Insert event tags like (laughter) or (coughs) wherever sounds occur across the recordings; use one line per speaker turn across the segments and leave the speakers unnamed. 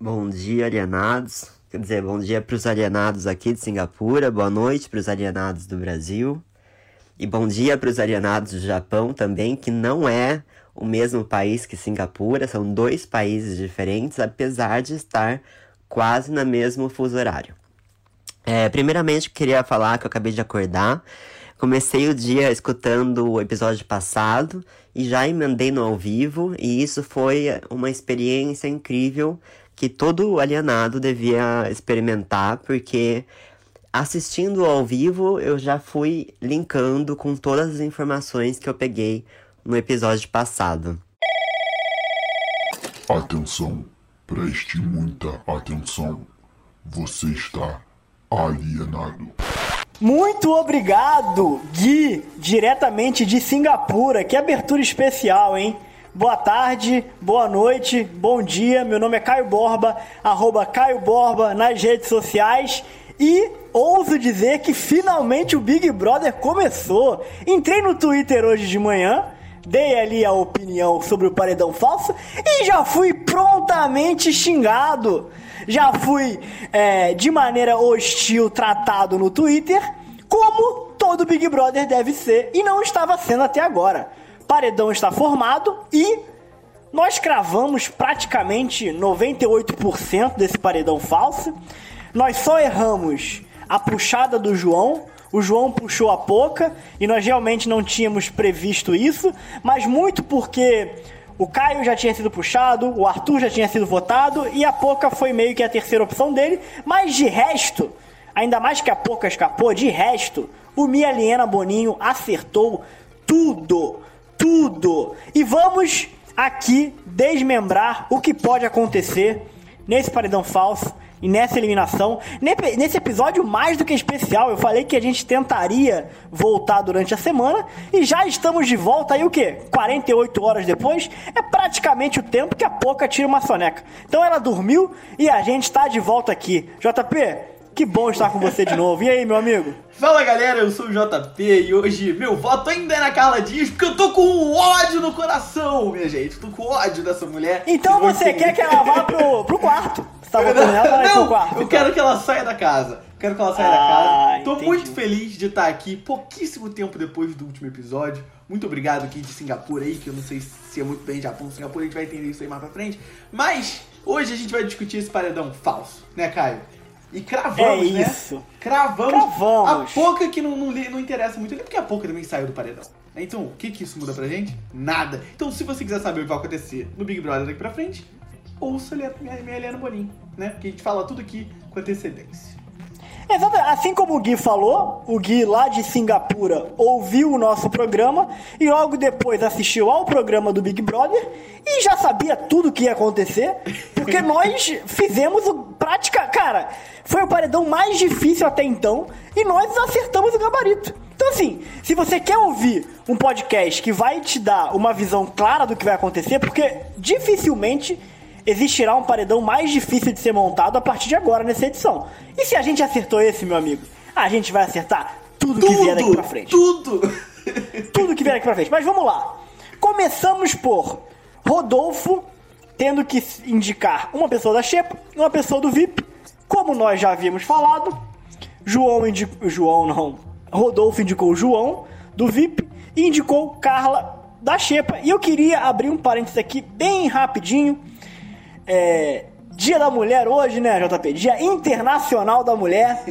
Bom dia, alienados. Quer dizer, bom dia para os alienados aqui de Singapura, boa noite para os alienados do Brasil. E bom dia para os alienados do Japão também, que não é o mesmo país que Singapura, são dois países diferentes, apesar de estar quase no mesmo fuso horário. É, primeiramente, queria falar que eu acabei de acordar. Comecei o dia escutando o episódio passado e já emendei no ao vivo, e isso foi uma experiência incrível que todo alienado devia experimentar, porque assistindo ao vivo eu já fui linkando com todas as informações que eu peguei no episódio passado.
Atenção, preste muita atenção. Você está alienado.
Muito obrigado, Gui, diretamente de Singapura. Que abertura especial, hein? Boa tarde, boa noite, bom dia. Meu nome é Caio Borba, arroba Caio Borba nas redes sociais. E ouso dizer que finalmente o Big Brother começou. Entrei no Twitter hoje de manhã, dei ali a opinião sobre o paredão falso e já fui prontamente xingado. Já fui é, de maneira hostil tratado no Twitter, como todo Big Brother deve ser e não estava sendo até agora. Paredão está formado e nós cravamos praticamente 98% desse paredão falso. Nós só erramos a puxada do João. O João puxou a Poca e nós realmente não tínhamos previsto isso, mas muito porque o Caio já tinha sido puxado, o Arthur já tinha sido votado e a Poca foi meio que a terceira opção dele, mas de resto, ainda mais que a Poca escapou, de resto, o Mia Liena Boninho acertou tudo tudo. E vamos aqui desmembrar o que pode acontecer nesse paredão falso e nessa eliminação. Nesse episódio mais do que especial, eu falei que a gente tentaria voltar durante a semana e já estamos de volta aí o quê? 48 horas depois? É praticamente o tempo que a Poca tira uma soneca. Então ela dormiu e a gente está de volta aqui. JP, que bom estar com você de novo. E aí, meu amigo?
Fala galera, eu sou o JP e hoje meu voto ainda é na Carla Dias porque eu tô com ódio no coração, minha gente. tô com ódio dessa mulher.
Então você quer que ela vá pro, pro quarto? Você tá votando ela, vai pro quarto.
Eu quero que ela saia da casa. Quero que ela saia ah, da casa. Tô entendi. muito feliz de estar aqui pouquíssimo tempo depois do último episódio. Muito obrigado aqui de Singapura aí, que eu não sei se é muito bem Japão, Singapura, a gente vai entender isso aí mais pra frente. Mas hoje a gente vai discutir esse paredão falso, né, Caio? E cravamos,
é
né?
isso.
Cravamos.
Cravamos.
A pouca que não, não, não interessa muito, porque a pouca também saiu do paredão. Então, o que, que isso muda pra gente? Nada. Então, se você quiser saber o que vai acontecer no Big Brother daqui pra frente, ouça minha, minha Helena Boninho, né? Porque a gente fala tudo aqui com antecedência.
Exato. Assim como o Gui falou, o Gui lá de Singapura ouviu o nosso programa e logo depois assistiu ao programa do Big Brother e já sabia tudo o que ia acontecer, porque (laughs) nós fizemos o prática. Cara, foi o paredão mais difícil até então e nós acertamos o gabarito. Então, assim, se você quer ouvir um podcast que vai te dar uma visão clara do que vai acontecer, porque dificilmente existirá um paredão mais difícil de ser montado a partir de agora nessa edição. E se a gente acertou esse, meu amigo, a gente vai acertar tudo, tudo que vier daqui pra frente.
Tudo!
tudo que vier daqui pra frente. Mas vamos lá. Começamos por Rodolfo tendo que indicar uma pessoa da Xepa e uma pessoa do VIP. Como nós já havíamos falado, João indicou. João não. Rodolfo indicou João do VIP e indicou Carla da Xepa. E eu queria abrir um parênteses aqui bem rapidinho é, Dia da Mulher hoje, né, JP? Dia Internacional da Mulher.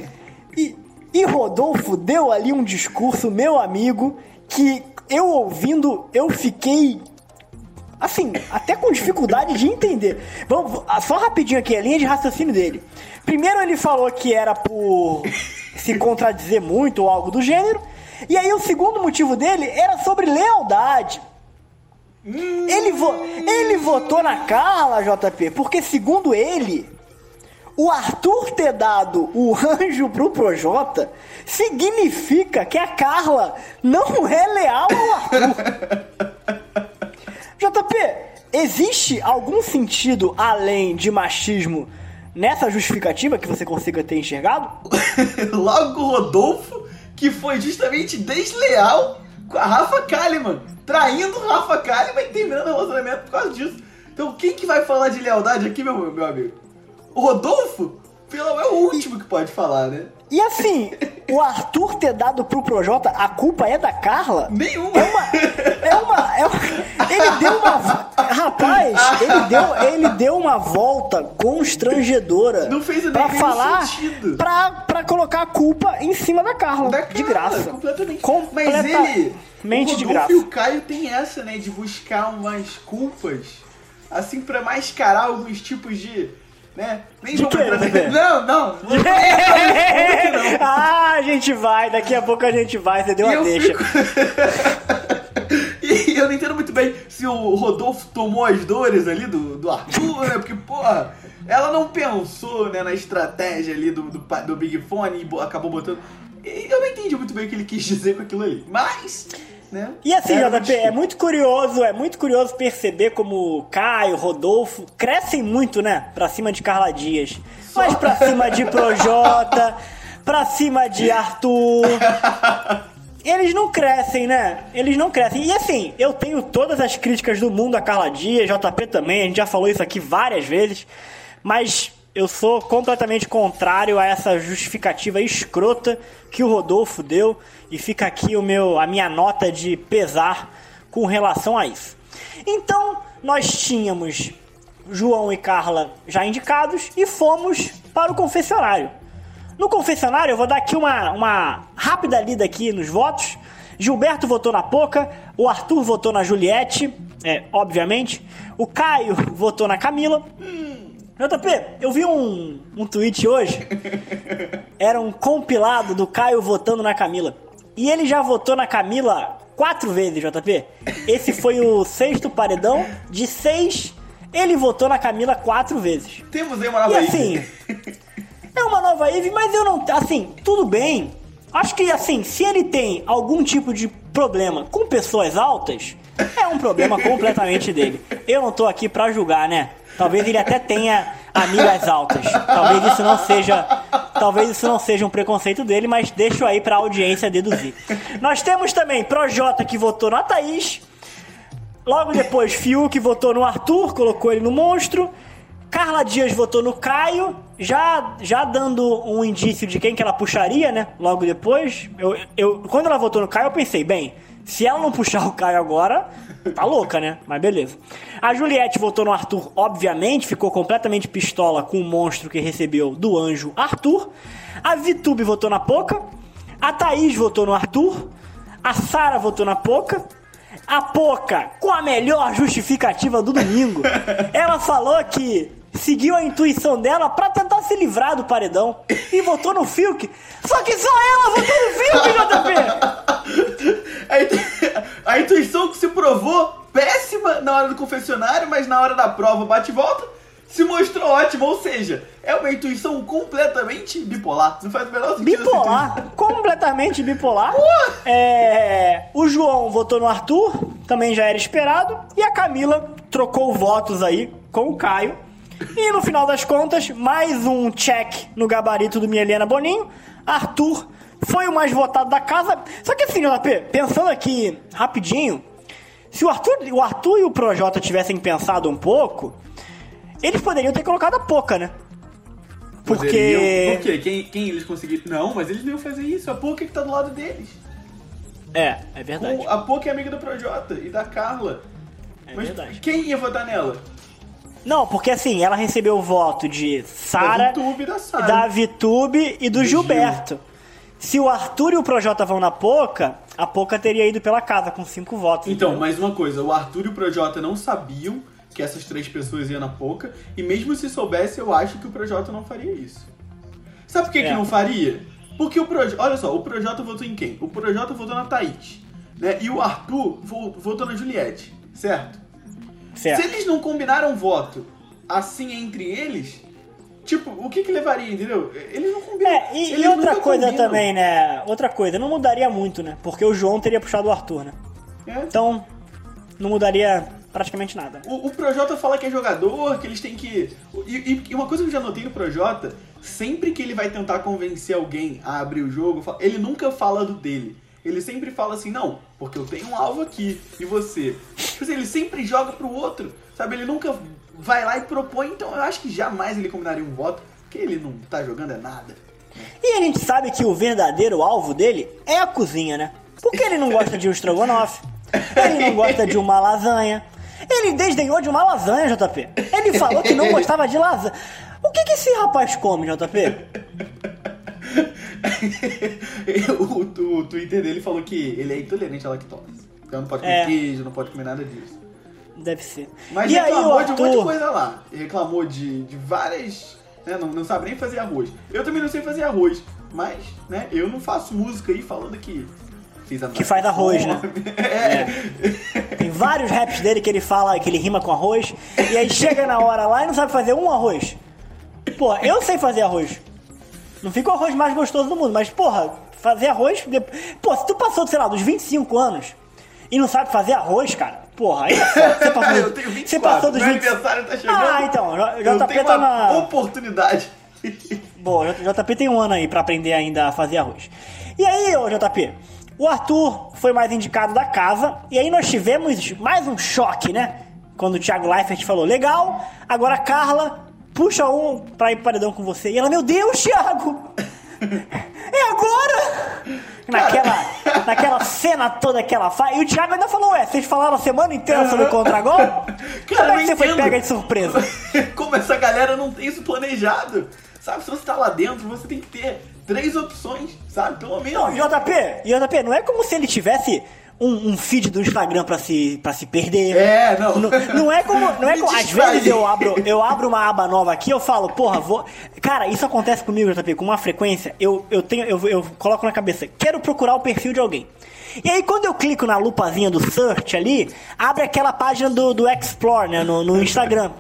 E, e Rodolfo deu ali um discurso, meu amigo, que eu ouvindo, eu fiquei assim, até com dificuldade de entender. Vamos, só rapidinho aqui, a linha de raciocínio dele. Primeiro ele falou que era por se contradizer muito ou algo do gênero. E aí o segundo motivo dele era sobre lealdade. Ele, vo ele votou na Carla, JP, porque segundo ele, o Arthur ter dado o anjo pro Projota significa que a Carla não é leal ao Arthur. JP, existe algum sentido além de machismo nessa justificativa que você consiga ter enxergado? (coughs)
Logo Rodolfo, que foi justamente desleal com a Rafa Kalimann, traindo Rafa Kalimann e terminando o relacionamento por causa disso. Então quem que vai falar de lealdade aqui, meu, meu amigo? O Rodolfo, pelo, é o último que pode falar, né?
E assim, o Arthur ter dado pro Projota, a culpa é da Carla?
Nenhuma.
É uma. É uma. É uma ele deu uma. Rapaz, ele deu, ele deu uma volta constrangedora.
Não fez
pra falar,
sentido.
Pra, pra colocar a culpa em cima da Carla.
Da
de
Carla,
graça.
Completamente.
Completamente
Mas ele. O
de graça.
e o Caio tem essa, né? De buscar umas culpas. Assim, pra mascarar alguns tipos de. Né? Nem
De
vamos entrar-
Zé? (laughs)
Não, não. (laughs) não.
ah, a gente vai, daqui a pouco a gente vai, você deu
E
a deixa. (laughs)
E eu não entendo muito bem se o Rodolfo tomou as dores ali do, do Arthur, né? Porque, porra, ela não pensou né, na estratégia ali do, do, do Big Fone e bo- acabou botando. E eu não entendi muito bem o que ele quis dizer com aquilo ali. Mas, né?
E assim,
é,
JP, é muito curioso, é muito curioso perceber como Caio, Rodolfo crescem muito, né? Pra cima de Carla Dias. Mas pra cima de Projota, (laughs) pra cima de Arthur. Eles não crescem, né? Eles não crescem. E assim, eu tenho todas as críticas do mundo a Carla Dias, JP também, a gente já falou isso aqui várias vezes. Mas eu sou completamente contrário a essa justificativa escrota que o Rodolfo deu. E fica aqui o meu, a minha nota de pesar com relação a isso. Então, nós tínhamos João e Carla já indicados e fomos para o confessionário. No confessionário, eu vou dar aqui uma, uma rápida lida aqui nos votos. Gilberto votou na Poca, o Arthur votou na Juliette, é, obviamente. O Caio (laughs) votou na Camila. JP, eu vi um, um tweet hoje. Era um compilado do Caio votando na Camila. E ele já votou na Camila quatro vezes, JP. Esse foi o sexto paredão. De seis, ele votou na Camila quatro vezes.
Temos aí uma nova
E assim, é uma nova Eve, mas eu não. Assim, tudo bem. Acho que, assim, se ele tem algum tipo de problema com pessoas altas, é um problema completamente dele. Eu não tô aqui pra julgar, né? Talvez ele até tenha amigas altas. Talvez isso não seja. Talvez isso não seja um preconceito dele, mas deixo aí pra audiência deduzir. Nós temos também Projota que votou na Thaís. Logo depois, Fiuk votou no Arthur, colocou ele no monstro. Carla Dias votou no Caio, já, já dando um indício de quem que ela puxaria, né? Logo depois. Eu, eu, quando ela votou no Caio, eu pensei, bem, se ela não puxar o Caio agora, tá louca, né? Mas beleza. A Juliette votou no Arthur, obviamente, ficou completamente pistola com o monstro que recebeu do anjo Arthur. A Vitube votou na Poca. A Thaís votou no Arthur. A Sara votou na Poca. A Poca, com a melhor justificativa do domingo, (laughs) ela falou que seguiu a intuição dela pra tentar se livrar do paredão e votou no Fiuk. Só que só ela votou no Fiuk, JP! (laughs)
A, intu- a intuição que se provou péssima na hora do confessionário, mas na hora da prova bate e volta, se mostrou ótima. Ou seja, é uma intuição completamente bipolar. Não faz o menor sentido
Bipolar, completamente bipolar. É, o João votou no Arthur, também já era esperado. E a Camila trocou votos aí com o Caio. E no final das contas, mais um check no gabarito do Mielena Boninho. Arthur foi o mais votado da casa. Só que assim, JP, pensando aqui rapidinho, se o Arthur, o Arthur e o Projota tivessem pensado um pouco, eles poderiam ter colocado a Poca, né? Porque.
Poderiam- Por quê? Quem, quem eles conseguiram. Não, mas eles não iam fazer isso. A Poca que tá do lado deles.
É, é verdade.
O- A Poca é amiga do Projota e da Carla.
É
mas
verdade.
quem ia votar nela?
Não, porque assim, ela recebeu o voto de Sara,
Da Vitube e
e do,
Do
Gilberto. Se o Arthur e o Projota vão na Poca, a Poca teria ido pela casa com cinco votos.
Então,
entendeu?
mais uma coisa, o Arthur e o Projota não sabiam que essas três pessoas iam na Poca, e mesmo se soubesse, eu acho que o Projota não faria isso. Sabe por que, que
É.
não faria? Porque o Projota. Olha só, o Projota votou em quem? O Projota votou na Thaís. Né? E o Arthur vo- votou na Juliette, certo?
Certo.
Se eles não combinaram voto assim entre eles, tipo, o que que levaria, entendeu? Eles não combinam.
É, e, e outra coisa
combinam.
também, né? Outra coisa, não mudaria muito, né? Porque o João teria puxado o Arthur, né?
É.
Então, não mudaria praticamente nada.
O, o Projota fala que é jogador, que eles têm que. E, e- uma coisa que eu já notei no Projota, sempre que ele vai tentar convencer alguém a abrir o jogo, ele nunca fala do dele. Ele sempre fala assim, não, porque eu tenho um alvo aqui, e você. Tipo assim, ele sempre joga pro outro, sabe? Ele nunca vai lá e propõe, então eu acho que jamais ele combinaria um voto, porque ele não tá jogando é nada.
E a gente sabe que o verdadeiro alvo dele é a cozinha, né? Porque ele não gosta de um estrogonofe, ele não gosta de uma lasanha, ele desdenhou de uma lasanha, JP. Ele falou que não gostava de lasanha. O que, que esse rapaz come, JP?
O, (laughs) o, o, Twitter dele falou que ele é intolerante à lactose. Então não pode comer é. queijo, não pode comer nada disso.
Deve ser.
Mas e reclamou aí, de um monte de coisa lá. Reclamou de, de várias. Né, não, não sabe nem fazer arroz. Eu também não sei fazer arroz. Mas, né, eu não faço música aí falando que
Que faz arroz, né? (laughs) É. é. Tem vários raps dele que ele fala que ele rima com arroz. E aí chega na hora lá e não sabe fazer um arroz. Pô, eu sei fazer arroz. Não fica o arroz mais gostoso do mundo, mas, porra, fazer arroz. Pô, se tu passou, sei lá, dos 25 anos e não sabe fazer arroz, cara, porra, aí
Você (laughs) passou, eu tenho 24, você passou dos 20... aniversário tá chegando.
Ah, então, JP tá na.
Oportunidade.
Bom, JP tem um ano aí pra aprender ainda a fazer arroz. E aí, ô JP, o Arthur foi mais indicado da casa, e aí nós tivemos mais um choque, né? Quando o Thiago Leifert falou, legal, agora a Carla puxa um pra ir pro paredão com você. E ela, meu Deus, Thiago! É agora! Naquela, naquela cena toda que ela faz. E o Thiago ainda falou, ué, vocês falaram a semana inteira sobre contra-gol? (laughs) Como é que você foi pega de surpresa? (laughs)
Como essa galera não tem isso planejado? Sabe, se você tá lá dentro, você tem que ter três opções, sabe? Pelo menos. Não,
JP, JP, não é como se ele tivesse um, um, feed do Instagram pra se, pra se perder.
É, não.
Não, não é como. Não é (laughs) como às vezes eu abro, eu abro uma aba nova aqui eu falo, porra, vou. Cara, isso acontece comigo, JP, com uma frequência. Eu, eu, tenho, eu, eu coloco na cabeça, quero procurar o perfil de alguém. E aí, quando eu clico na lupazinha do search ali, abre aquela página do, do Explore, né, no, no Instagram.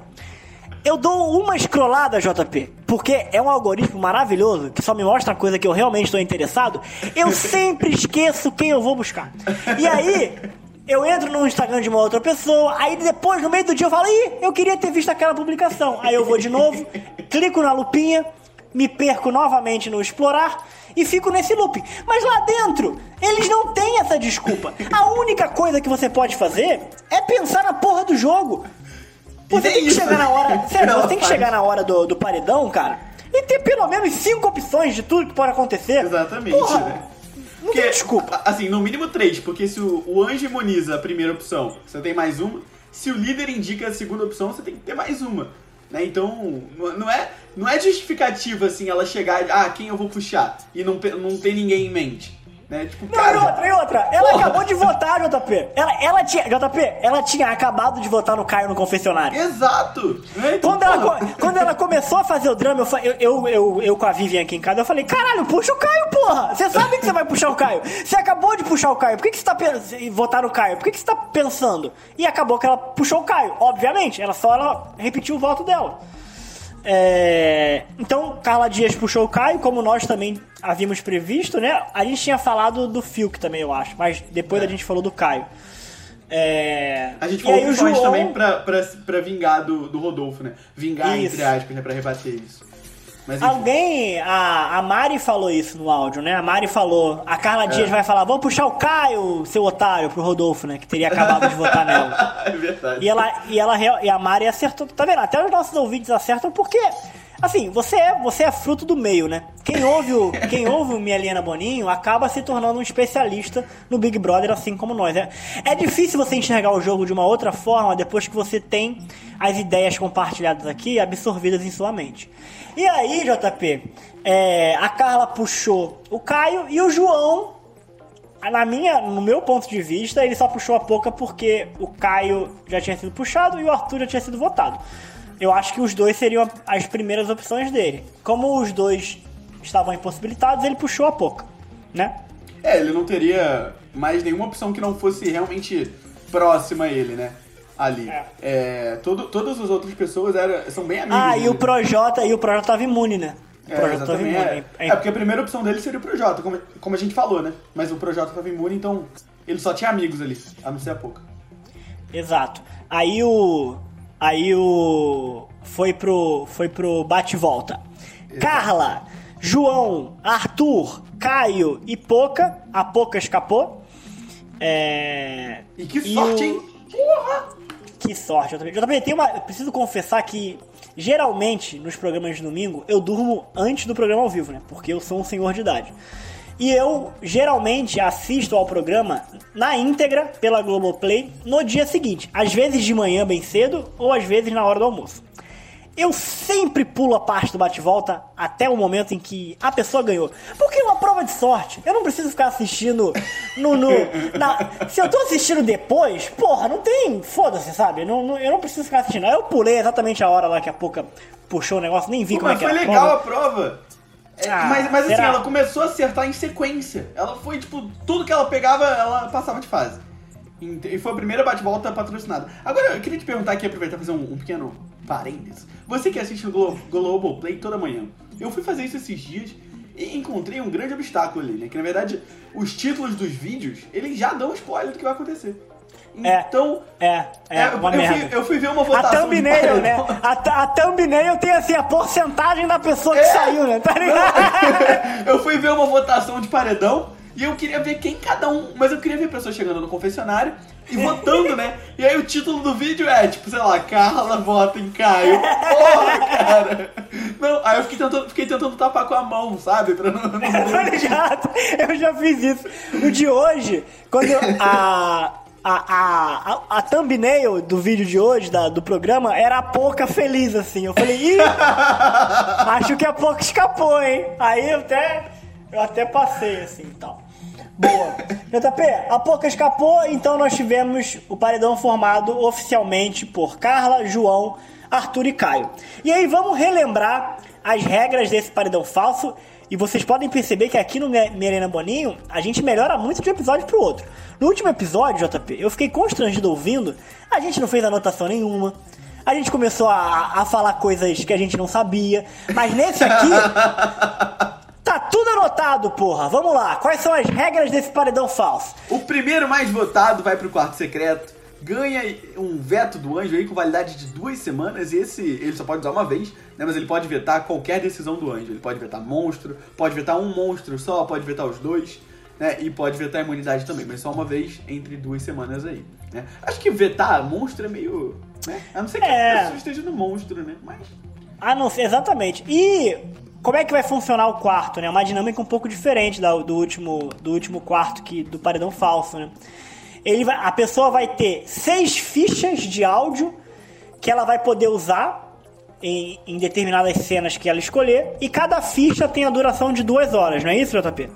Eu dou uma escrolada, JP, porque é um algoritmo maravilhoso que só me mostra a coisa que eu realmente estou interessado. Eu (laughs) sempre esqueço quem eu vou buscar. E aí, eu entro no Instagram de uma outra pessoa, aí depois, no meio do dia, eu falo, ih, eu queria ter visto aquela publicação. Aí eu vou de novo, (laughs) clico na lupinha, me perco novamente no explorar e fico nesse loop. Mas lá dentro, eles não têm essa desculpa. A única coisa que você pode fazer é pensar na porra do jogo. (laughs) Você tem que chegar na hora. Sério, você tem que chegar na hora do, do paredão, cara, e ter pelo menos cinco opções de tudo que pode acontecer.
Exatamente, Porra, né?
Não porque, tem desculpa.
Assim, no mínimo três, porque se o, o anjo imuniza a primeira opção, você tem mais uma. Se o líder indica a segunda opção, você tem que ter mais uma. Né? Então, não é, não é justificativa assim ela chegar, ah, quem eu vou puxar? E não, não ter ninguém em mente. Né? Tipo,
não, cara, e outra, e outra. Ela porra. acabou de votar, JP. Ela, ela tinha. JP, ela tinha acabado de votar no Caio no confessionário.
Exato!
Né? Então, quando, ela, quando ela começou a fazer o drama, eu, eu, eu, eu, com a Vivian aqui em casa, eu falei, caralho, puxa o Caio, porra! Você sabe que você vai puxar o Caio. Você acabou de puxar o Caio. Por que, que você tá pensando. votar no Caio? Por que, que você tá pensando? E acabou que ela puxou o Caio. Obviamente, ela só ela repetiu o voto dela. É... Então, Carla Dias puxou o Caio, como nós também havíamos previsto, né? A gente tinha falado do Fiuk também, eu acho, mas depois é. a gente falou do Caio. É...
A gente falou principalmente João... também pra, pra, pra vingar do, do Rodolfo, né? Vingar, isso. entre aspas, né? Pra rebater isso.
Mas, Alguém, a, a Mari falou isso no áudio, né? A Mari falou, a Carla é. Dias vai falar, vamos puxar o Caio, seu otário, pro Rodolfo, né? Que teria acabado de votar (laughs) nela.
É verdade.
E, ela, e, ela, e a Mari acertou, tá vendo? Até os nossos ouvintes acertam porque Assim, você é, você é fruto do meio, né? Quem ouve o, quem ouve o Minha Liana Boninho acaba se tornando um especialista no Big Brother, assim como nós. É, é difícil você enxergar o jogo de uma outra forma depois que você tem as ideias compartilhadas aqui absorvidas em sua mente. E aí, JP, é, a Carla puxou o Caio e o João na minha, no meu ponto de vista, ele só puxou a pouca porque o Caio já tinha sido puxado e o Arthur já tinha sido votado eu acho que os dois seriam as primeiras opções dele. Como os dois estavam impossibilitados, ele puxou a pouca, né?
É, ele não teria mais nenhuma opção que não fosse realmente próxima a ele, né? Ali. É. É, todo, todas as outras pessoas eram, são bem amigas.
Ah,
dele.
e o Projota, e o Projota tava imune, né?
O é, Projota tava imune. É. é. porque a primeira opção dele seria o Projota, como, como a gente falou, né? Mas o Projota tava imune, então ele só tinha amigos ali, a não ser a pouca.
Exato. Aí o, Aí o. Foi pro. Foi pro bate-volta. Carla, João, Arthur, Caio e Poca. A Poca escapou. É...
E que sorte, o... hein?
Porra! Que sorte. Eu também, eu também tenho uma. Eu preciso confessar que, geralmente, nos programas de domingo, eu durmo antes do programa ao vivo, né? Porque eu sou um senhor de idade. E eu geralmente assisto ao programa na íntegra pela Globoplay no dia seguinte. Às vezes de manhã bem cedo ou às vezes na hora do almoço. Eu sempre pulo a parte do bate-volta até o momento em que a pessoa ganhou. Porque é uma prova de sorte. Eu não preciso ficar assistindo no. no (laughs) na... Se eu tô assistindo depois, porra, não tem. Foda-se, sabe? Não, não, eu não preciso ficar assistindo. Aí eu pulei exatamente a hora lá que a pouca puxou o negócio, nem vi Pô, como é que
foi legal a prova. É, ah, mas mas assim, ela começou a acertar em sequência. Ela foi, tipo, tudo que ela pegava, ela passava de fase. E foi a primeira bate-volta patrocinada. Agora, eu queria te perguntar aqui, aproveitar e fazer um, um, pequeno parênteses. Você que assiste o Glo Globoplay toda manhã, eu fui fazer isso esses dias e encontrei um grande obstáculo ali, né? Que na verdade, os títulos dos vídeos, eles já dão spoiler do que vai acontecer.
É, então. É, é, é uma
eu,
merda.
Fui, eu fui ver uma votação.
A thumbnail, né? A, a thumbnail tem assim a porcentagem da pessoa que é, saiu, né? Tá ligado? (laughs)
eu fui ver uma votação de paredão e eu queria ver quem cada um. Mas eu queria ver pessoas chegando no confessionário e (laughs) votando, né? E aí o título do vídeo é, tipo, sei lá, Carla vota em Caio. (laughs) Porra, cara! Não, aí eu fiquei tentando, fiquei tentando tapar com a mão, sabe? Pra não. não...
eu já fiz isso. No de hoje, quando eu, a. A, a, a, thumbnail do vídeo de hoje, da, do programa, era a Pouca feliz, assim. Eu falei, ih, (laughs) acho que a Pouca escapou, hein? Aí eu até, eu até passei, assim, e tal. Boa. JP, a pouca escapou, então nós tivemos o paredão formado oficialmente por Carla, João, Arthur e Caio. E aí vamos relembrar as regras desse paredão falso. E vocês podem perceber que aqui no Merena Boninho a gente melhora muito de um episódio pro outro. No último episódio, JP, eu fiquei constrangido ouvindo, a gente não fez anotação nenhuma. A gente começou a, a falar coisas que a gente não sabia. Mas nesse aqui, (laughs) Tá tudo anotado, porra. Vamos lá. Quais são as regras desse paredão falso?
O primeiro mais votado vai pro quarto secreto. Ganha um veto do anjo aí com validade de duas semanas. E esse ele só pode usar uma vez, né? Mas ele pode vetar qualquer decisão do anjo. Ele pode vetar monstro, pode vetar um monstro só, pode vetar os dois, né? E pode vetar imunidade também, mas só uma vez entre duas semanas aí. Né? Acho que vetar monstro é meio. Né? A não ser que é. a pessoa esteja no monstro, né? Mas.
Ah, não sei, exatamente. E como é que vai funcionar o quarto, né? Uma dinâmica um pouco diferente da, do, último, do último quarto que, do paredão falso, né? Ele vai, a pessoa vai ter seis fichas de áudio que ela vai poder usar em, em, determinadas cenas que ela escolher, e cada ficha tem a duração de duas horas, não é isso, JP?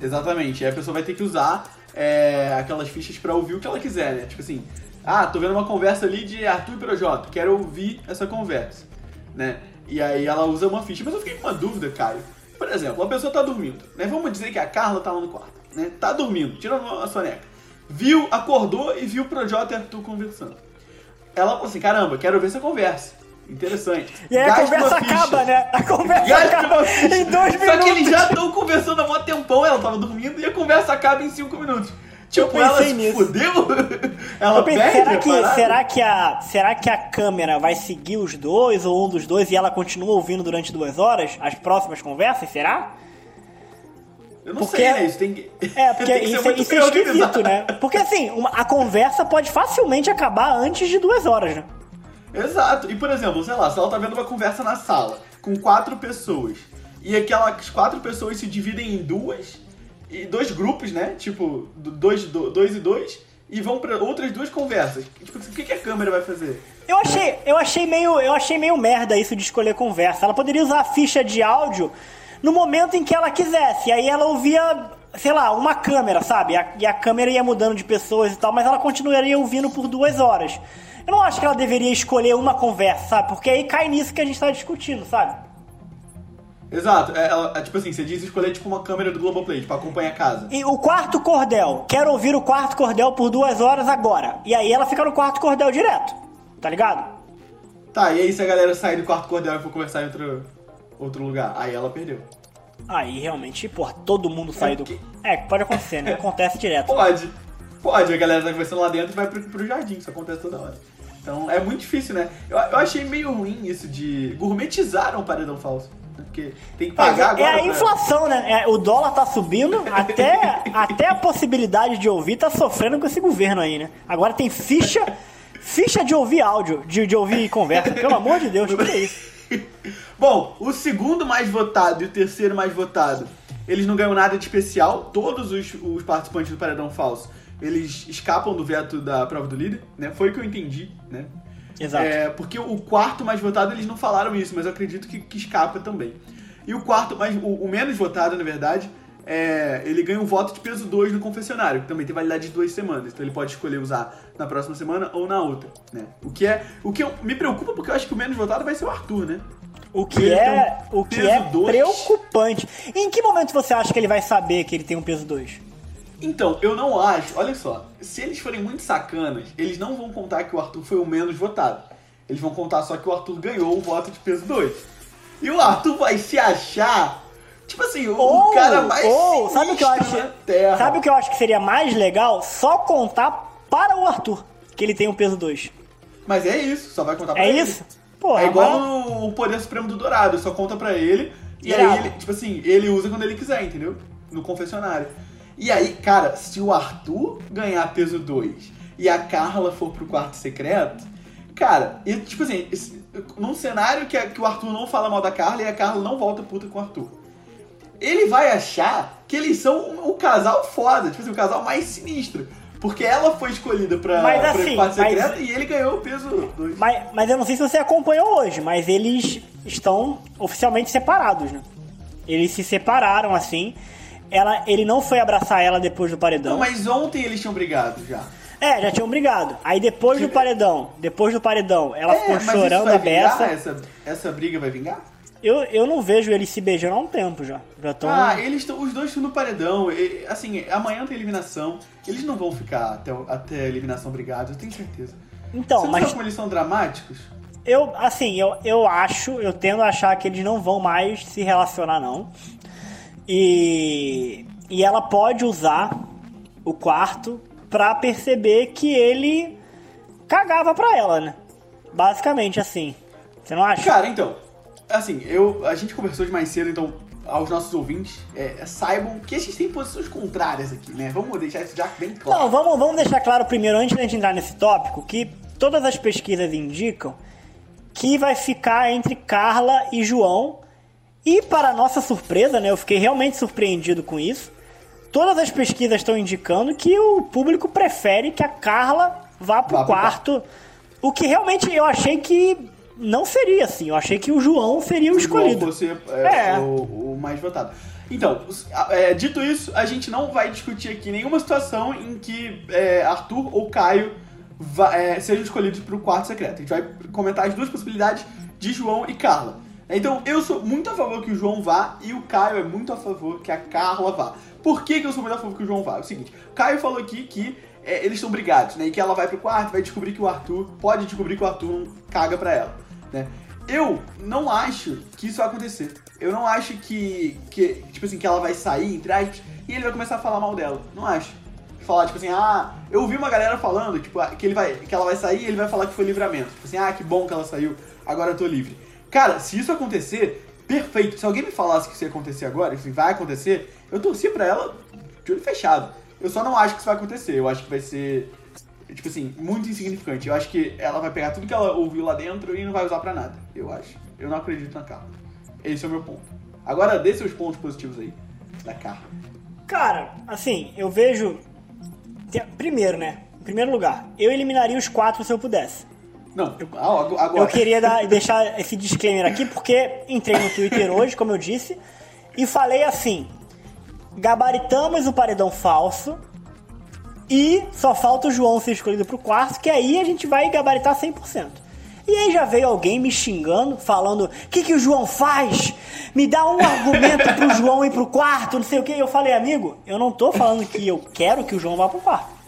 Exatamente, e a pessoa vai ter que usar é, aquelas fichas para ouvir o que ela quiser, né? Tipo assim, ah, tô vendo uma conversa ali de Arthur e Projota, quero ouvir essa conversa, né? E aí ela usa uma ficha. Mas eu fiquei com uma dúvida, Caio. Por exemplo, a pessoa tá dormindo, né? Vamos dizer que a Carla tá lá no quarto, né? Tá dormindo, tirando a soneca. Viu, acordou e viu o Projota e Arthur conversando. Ela falou assim, caramba, quero ver essa conversa. Interessante.
E aí a conversa acaba, né? A conversa Gasta acaba em dois minutos.
Só que eles já estão conversando há um tempão, ela tava dormindo e a conversa acaba em cinco minutos. Tipo, eu ela se fudeu? (laughs) ela pensei,
será que, será, que a, será que a câmera vai seguir os dois ou um dos dois e ela continua ouvindo durante duas horas as próximas conversas? Será?
Eu não porque, sei, né? Isso tem que.
É, porque (laughs) que isso, isso é esquisito, né? Porque assim, uma, a conversa pode facilmente acabar antes de duas horas, né?
Exato. E por exemplo, sei lá, se ela tá vendo uma conversa na sala com quatro pessoas e aquelas quatro pessoas se dividem em duas e dois grupos, né? Tipo, dois, dois e dois, e vão para outras duas conversas. Tipo, o que, que a câmera vai fazer?
Eu achei, eu achei meio, eu achei meio merda isso de escolher conversa. Ela poderia usar a ficha de áudio no momento em que ela quisesse. E aí ela ouvia, sei lá, uma câmera, sabe? E a, câmera ia mudando de pessoas e tal, mas ela continuaria ouvindo por duas horas. Eu não acho que ela deveria escolher uma conversa, sabe? Porque aí cai nisso que a gente tá discutindo, sabe?
Exato, é, é, tipo assim, você diz escolher tipo uma câmera do Globoplay, tipo, acompanha a casa.
E o quarto cordel, quero ouvir o quarto cordel por duas horas agora. E aí ela fica no quarto cordel direto, tá ligado?
Tá, e aí se a galera sair do quarto cordel e for conversar em outro, outro lugar, aí ela perdeu.
Aí realmente, porra, todo mundo sai é do. É, pode acontecer, né? (laughs) Acontece direto.
Pode. Pode, a galera tá conversando lá dentro e vai pro, pro jardim, isso acontece toda hora. Então é muito difícil, né? Eu, eu achei meio ruim isso de gourmetizaram o paredão falso. Porque tem que pagar
é,
agora.
É a inflação, né? É, o dólar tá subindo, até, (laughs) até a possibilidade de ouvir tá sofrendo com esse governo aí, né? Agora tem ficha. ficha de ouvir áudio, de, de ouvir conversa. Pelo amor de Deus, o que é isso? (laughs)
Bom, o segundo mais votado e o terceiro mais votado, eles não ganham nada de especial. Todos os, os participantes do Paredão Falso, eles escapam do veto da prova do líder, né? Foi o que eu entendi, né?
Exato.
É, porque o quarto mais votado, eles não falaram isso, mas eu acredito que, que escapa também. E o quarto, mais, o, o menos votado, na verdade, é, ele ganha um voto de peso 2 no confessionário, que também tem validade de duas semanas. Então ele pode escolher usar na próxima semana ou na outra, né? O que é. O que eu, me preocupa porque eu acho que o menos votado vai ser o Arthur, né?
O que é, um o que é preocupante. Em que momento você acha que ele vai saber que ele tem um peso 2?
Então, eu não acho. Olha só, se eles forem muito sacanas, eles não vão contar que o Arthur foi o menos votado. Eles vão contar só que o Arthur ganhou o voto de peso 2. E o Arthur vai se achar Tipo assim, o, ou, cara mais ou, sabe o que eu acho, terra.
Sabe o que eu acho que seria mais legal? Só contar para o Arthur que ele tem um peso 2.
Mas é isso, só vai contar pra
é
ele.
É isso? Porra,
é igual mas... o Poder Supremo do Dourado, só conta pra ele. E aí, ele, tipo assim, ele usa quando ele quiser, entendeu? No confessionário. E aí, cara, se o Arthur ganhar peso 2 e a Carla for pro quarto secreto, cara, e, tipo assim, num cenário que, que o Arthur não fala mal da Carla e a Carla não volta puta com o Arthur ele vai achar que eles são o casal foda, tipo assim, o casal mais sinistro. Porque ela foi escolhida pra,
mas, assim,
pra secreta mas, e ele ganhou o peso 2.
Mas, mas eu não sei se você acompanhou hoje, mas eles estão oficialmente separados, né? Eles se separaram assim. Ela, ele não foi abraçar ela depois do paredão. Não,
mas ontem eles tinham brigado já.
É, já tinham brigado. Aí depois do paredão, depois do paredão, ela é, ficou chorando a beça.
Essa, essa briga vai vingar?
Eu, eu não vejo eles se beijando há um tempo já. já tão...
Ah, eles estão. Os dois estão no paredão. E, assim, amanhã tem eliminação. Eles não vão ficar até, até a eliminação brigados, eu tenho certeza.
Então,
Você
mas.
Sabe como eles são dramáticos?
Eu, assim, eu, eu acho, eu tendo a achar que eles não vão mais se relacionar, não. E. E ela pode usar o quarto pra perceber que ele cagava pra ela, né? Basicamente assim. Você não acha?
Cara, então, assim, eu, a gente conversou de mais cedo, então aos nossos ouvintes é, saibam que a gente tem posições contrárias aqui, né? Vamos deixar isso já bem claro.
Não, vamos, vamos deixar claro primeiro, antes de entrar nesse tópico, que todas as pesquisas indicam que vai ficar entre Carla e João. E para nossa surpresa, né? Eu fiquei realmente surpreendido com isso. Todas as pesquisas estão indicando que o público prefere que a Carla vá pro vá quarto. Pro o que realmente eu achei que não seria assim. Eu achei que o João seria o, o escolhido.
João fosse é, é. O, o, mais votado. Então, é, dito isso, a gente não vai discutir aqui nenhuma situação em que é, Arthur ou Caio é, sejam escolhidos para o quarto secreto. A gente vai comentar as duas possibilidades de João e Carla. Então, eu sou muito a favor que o João vá e o Caio é muito a favor que a Carla vá. Por que, que eu sou muito a favor que o João vá? É o seguinte, o Caio falou aqui que é, eles estão brigados, né? E que ela vai pro quarto, vai descobrir que o Arthur, pode descobrir que o Arthur caga pra ela né? Eu não acho que isso vai acontecer. Eu não acho que, que, tipo assim, que ela vai sair, entre aspas, e ele vai começar a falar mal dela. Não acho. Falar, tipo assim, ah, eu vi uma galera falando, tipo, que, ele vai, que ela vai sair e ele vai falar que foi livramento. Tipo assim, ah, que bom que ela saiu, agora eu tô livre. Cara, se isso acontecer, perfeito. Se alguém me falasse que isso ia acontecer agora, que vai acontecer, eu torcia pra ela de olho fechado. Eu só não acho que isso vai acontecer. Eu acho que vai ser tipo assim, muito insignificante. Eu acho que ela vai pegar tudo que ela ouviu lá dentro e não vai usar para nada. Eu acho. Eu não acredito na Carla. Esse é o meu ponto. Agora dê seus pontos positivos aí da Carla.
Cara, assim, eu vejo. Primeiro, né? Em primeiro lugar, eu eliminaria os quatro se eu pudesse.
Não, eu, ah, agora.
Eu queria dar, deixar esse disclaimer aqui porque entrei no Twitter hoje, como eu disse, e falei assim: gabaritamos o paredão falso e só falta o João ser escolhido pro quarto, que aí a gente vai gabaritar 100%. E aí já veio alguém me xingando, falando: o que, que o João faz? Me dá um argumento pro (laughs) João ir pro quarto, não sei o que. Eu falei, amigo, eu não tô falando que eu quero que o João vá pro quarto.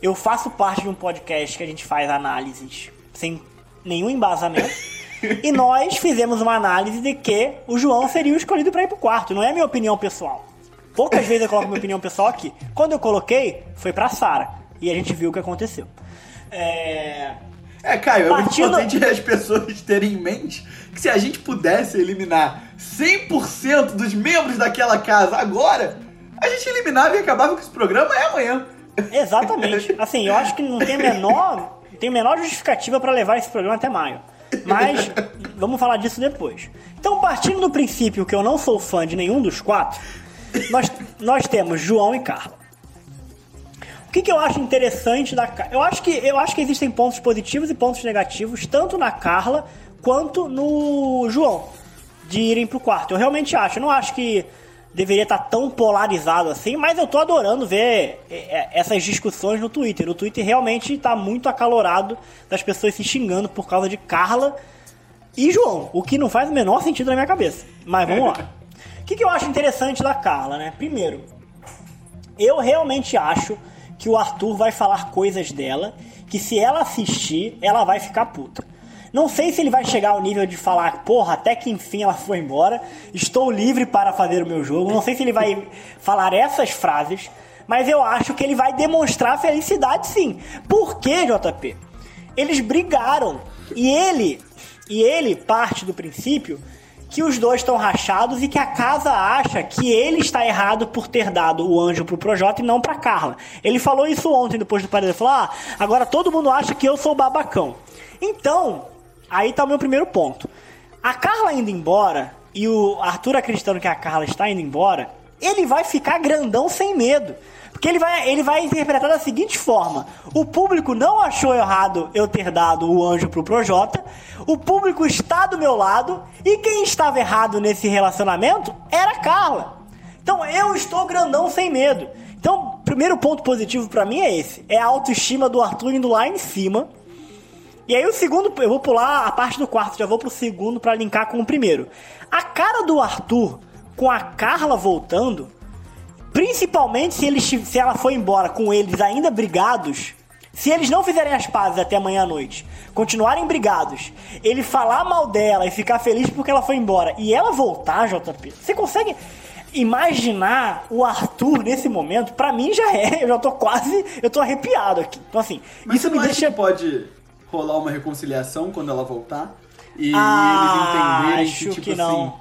Eu faço parte de um podcast que a gente faz análises sem nenhum embasamento. (laughs) e nós fizemos uma análise de que o João seria o escolhido para ir pro quarto. Não é minha opinião pessoal. Poucas vezes eu coloco minha opinião pessoal aqui. Quando eu coloquei, foi pra Sara. E a gente viu o que aconteceu. É.
É, Caio, é muito importante as pessoas terem em mente que se a gente pudesse eliminar 100% dos membros daquela casa agora, a gente eliminava e acabava com esse programa é amanhã.
Exatamente. Assim, eu acho que não tem a menor a menor justificativa para levar esse programa até maio. Mas vamos falar disso depois. Então, partindo do princípio que eu não sou fã de nenhum dos quatro, nós, nós temos João e Carla. O que, que eu acho interessante da? Eu acho que eu acho que existem pontos positivos e pontos negativos, tanto na Carla quanto no João, de irem pro quarto. Eu realmente acho. Eu não acho que deveria estar tão polarizado assim, mas eu tô adorando ver é, é, essas discussões no Twitter. O Twitter realmente está muito acalorado das pessoas se xingando por causa de Carla e João, o que não faz o menor sentido na minha cabeça. Mas vamos lá. (laughs) O que, que eu acho interessante da Carla, né? Primeiro, eu realmente acho que o Arthur vai falar coisas dela que se ela assistir, ela vai ficar puta. Não sei se ele vai chegar ao nível de falar, porra, até que enfim ela foi embora, estou livre para fazer o meu jogo. Não sei se ele vai (laughs) falar essas frases, mas eu acho que ele vai demonstrar felicidade sim. Por quê, JP? Eles brigaram e ele e ele parte do princípio que os dois estão rachados e que a casa acha que ele está errado por ter dado o anjo pro Projota e não pra Carla. Ele falou isso ontem depois do paredão. Ele falou: ah, agora todo mundo acha que eu sou babacão. Então, Aí tá o meu primeiro ponto. A Carla indo embora e o Arthur acreditando que a Carla está indo embora, ele vai ficar grandão sem medo. Porque ele vai, ele vai interpretar da seguinte forma: o público não achou errado eu ter dado o anjo pro Projota, o público está do meu lado, e quem estava errado nesse relacionamento era a Carla. Então eu estou grandão sem medo. Então, primeiro ponto positivo para mim é esse: é a autoestima do Arthur indo lá em cima e aí o segundo, eu vou pular a parte do quarto, já vou pro segundo para linkar com o primeiro. A cara do Arthur com a Carla voltando, principalmente se, eles, se ela foi embora com eles ainda brigados, se eles não fizerem as pazes até amanhã à noite, continuarem brigados, ele falar mal dela e ficar feliz porque ela foi embora e ela voltar, JP, você consegue imaginar o Arthur nesse momento? Para mim já é, eu já tô quase, eu tô arrepiado aqui. Então assim,
Mas isso me deixa pode rolar uma reconciliação quando ela voltar. E
ah, eles entenderem que, tipo que não.
assim.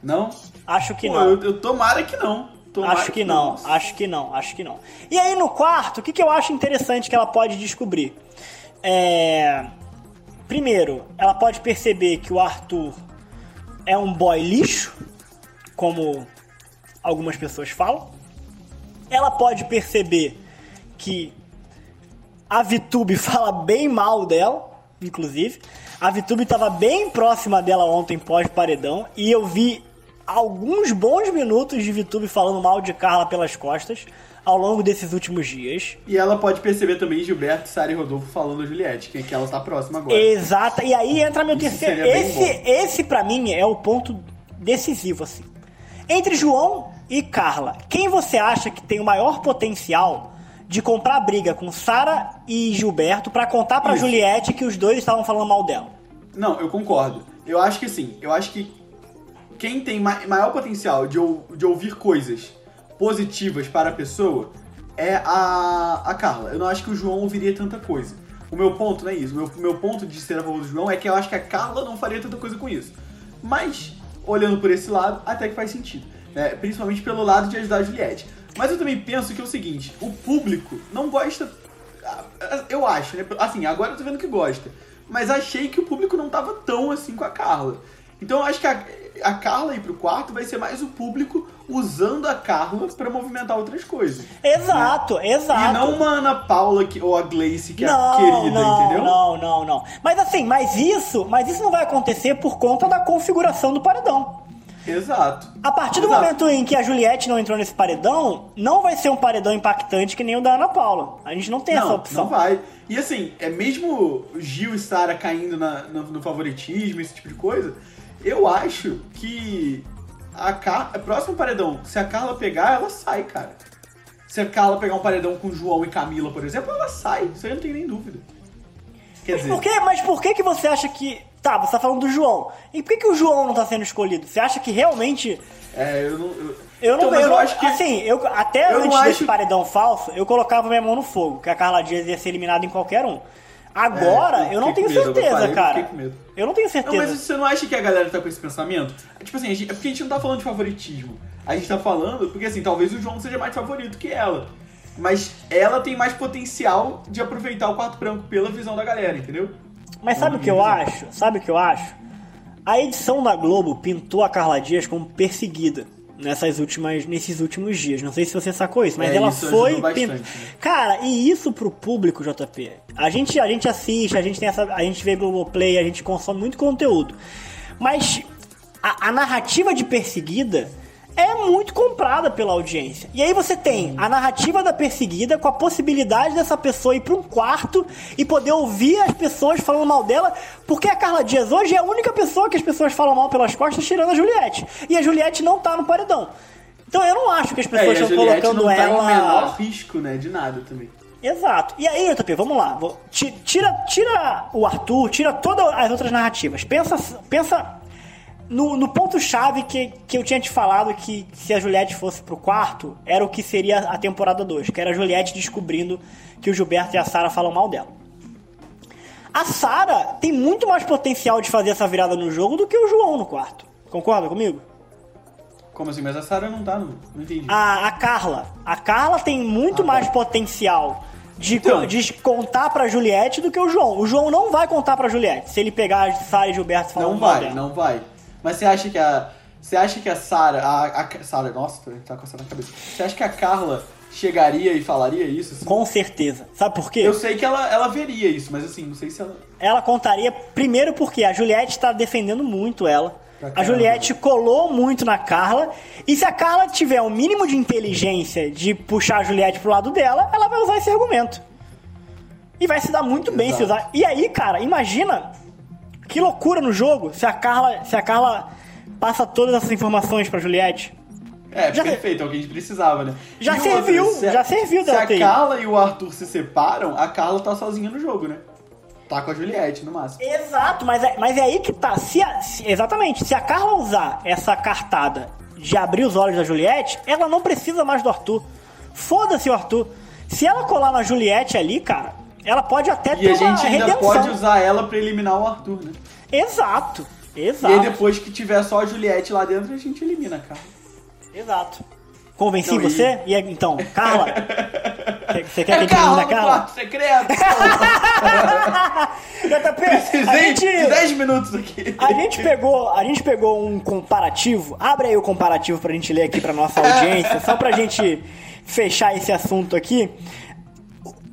Não?
Acho que
Pô,
não.
Eu, eu tomara que não. Tomara
acho que, não, não, acho que não, acho que não. E aí no quarto, o que, que eu acho interessante que ela pode descobrir? É... Primeiro, ela pode perceber que o Arthur é um boy lixo, como algumas pessoas falam. Ela pode perceber que a Vitube (laughs) fala bem mal dela, inclusive. A Vitube estava bem próxima dela ontem pós-paredão e eu vi alguns bons minutos de Vitube falando mal de Carla pelas costas ao longo desses últimos dias.
E ela pode perceber também Gilberto, Sara e Rodolfo falando Juliette, que, é que ela está próxima agora.
Exata. E aí entra meu terceiro. Esse, esse para mim é o ponto decisivo assim. Entre João e Carla, quem você acha que tem o maior potencial de comprar briga com Sara e Gilberto para contar para Juliette que os dois estavam falando mal dela.
Não, eu concordo. Eu acho que sim. Eu acho que quem tem maior potencial de, de ouvir coisas positivas para a pessoa é a, a Carla. Eu não acho que o João ouviria tanta coisa. O meu ponto não é isso. O meu, meu ponto de ser a favor do João é que eu acho que a Carla não faria tanta coisa com isso. Mas, olhando por esse lado, até que faz sentido. Né? Principalmente pelo lado de ajudar a Juliette. Mas eu também penso que é o seguinte, o público não gosta. Eu acho, né? Assim, agora eu tô vendo que gosta. Mas achei que o público não tava tão assim com a Carla. Então eu acho que a, a Carla ir pro quarto vai ser mais o público usando a Carla para movimentar outras coisas.
Exato,
né?
exato.
E não uma Ana Paula que, ou a Gleice que não, é a querida,
não,
entendeu?
Não, não, não. Mas assim, mas isso, mas isso não vai acontecer por conta da configuração do paredão.
Exato.
A partir
do
Exato. momento em que a Juliette não entrou nesse paredão, não vai ser um paredão impactante que nem o da Ana Paula. A gente não tem
não,
essa opção.
Não vai. E assim, é mesmo Gil e Sara caindo na, no, no, favoritismo, esse tipo de coisa, eu acho que a, Car... a próximo paredão, se a Carla pegar, ela sai, cara. Se a Carla pegar um paredão com João e Camila, por exemplo, ela sai. Isso aí eu não tenho nem dúvida.
Quer mas, dizer... por que, mas por que, que você acha que Tá, você tá falando do João. E por que, que o João não tá sendo escolhido? Você acha que realmente.
É, eu não. Eu,
eu não, então, eu, eu acho que. Assim, eu, até eu antes desse acho... paredão falso, eu colocava minha mão no fogo, que a Carla Dias ia ser eliminada em qualquer um. Agora, é, eu, não tenho medo, certeza, eu cara. Eu, eu não tenho certeza.
Não, mas você não acha que a galera tá com esse pensamento? Tipo assim, gente, é porque a gente não tá falando de favoritismo. A gente tá falando, porque assim, talvez o João seja mais favorito que ela. Mas ela tem mais potencial de aproveitar o quarto branco pela visão da galera, entendeu?
Mas sabe o que eu acho? Sabe o que eu acho? A edição da Globo pintou a Carla Dias como perseguida nessas últimas, nesses últimos dias. Não sei se você sacou isso, mas é, ela isso foi. Bastante, né? Cara, e isso pro público, JP. A gente, a gente assiste, a gente tem essa. A gente vê Globoplay, a gente consome muito conteúdo. Mas a, a narrativa de perseguida é muito comprada pela audiência. E aí você tem a narrativa da perseguida com a possibilidade dessa pessoa ir para um quarto e poder ouvir as pessoas falando mal dela, porque a Carla Dias hoje é a única pessoa que as pessoas falam mal pelas costas, tirando a Juliette. E a Juliette não tá no paredão. Então eu não acho que as pessoas é, estão colocando
não
tá ela.
Em menor risco, né? De nada também.
Exato. E aí, JP, vamos lá. Tira, tira o Arthur, tira todas as outras narrativas. Pensa, pensa no, no ponto-chave que, que eu tinha te falado que se a Juliette fosse pro quarto, era o que seria a temporada 2, que era a Juliette descobrindo que o Gilberto e a Sara falam mal dela. A Sara tem muito mais potencial de fazer essa virada no jogo do que o João no quarto. Concorda comigo?
Como assim? Mas a Sara não tá no. Não entendi.
A, a Carla. A Carla tem muito ah, mais tá. potencial de, então, de contar pra Juliette do que o João. O João não vai contar pra Juliette se ele pegar a Sara e Gilberto falando
Não vai, não vai. Mas você acha que a. Você acha que a Sarah. A, a Sarah, nossa, tá com na cabeça. Você acha que a Carla chegaria e falaria isso? Assim?
Com certeza. Sabe por quê?
Eu sei que ela, ela veria isso, mas assim, não sei se ela.
Ela contaria, primeiro porque a Juliette tá defendendo muito ela. A Juliette colou muito na Carla. E se a Carla tiver o um mínimo de inteligência de puxar a Juliette pro lado dela, ela vai usar esse argumento. E vai se dar muito Exato. bem se usar. E aí, cara, imagina que loucura no jogo se a Carla, se a Carla passa todas essas informações pra Juliette.
É, já, perfeito, é o que a gente precisava, né?
Já e serviu, outra, se, já serviu
Se a Carla e o Arthur se separam, a Carla tá sozinha no jogo, né? Tá com a Juliette, no máximo.
Exato, mas é, mas é aí que tá. Se a, se, exatamente, se a Carla usar essa cartada de abrir os olhos da Juliette, ela não precisa mais do Arthur. Foda-se o Arthur. Se ela colar na Juliette ali, cara, ela pode até
e
ter
uma redenção. E a gente ainda pode usar ela para eliminar o Arthur, né?
Exato, exato.
E aí depois que tiver só a Juliette lá dentro, a gente elimina, cara.
Exato. Convenci você? E... e então, Carla? (laughs) Você quer
é que a gente elimine a Carla? secreto! (laughs)
JP,
Precisei a gente, de 10 minutos aqui.
A gente, pegou, a gente pegou um comparativo. Abre aí o comparativo pra gente ler aqui pra nossa audiência, só pra gente fechar esse assunto aqui.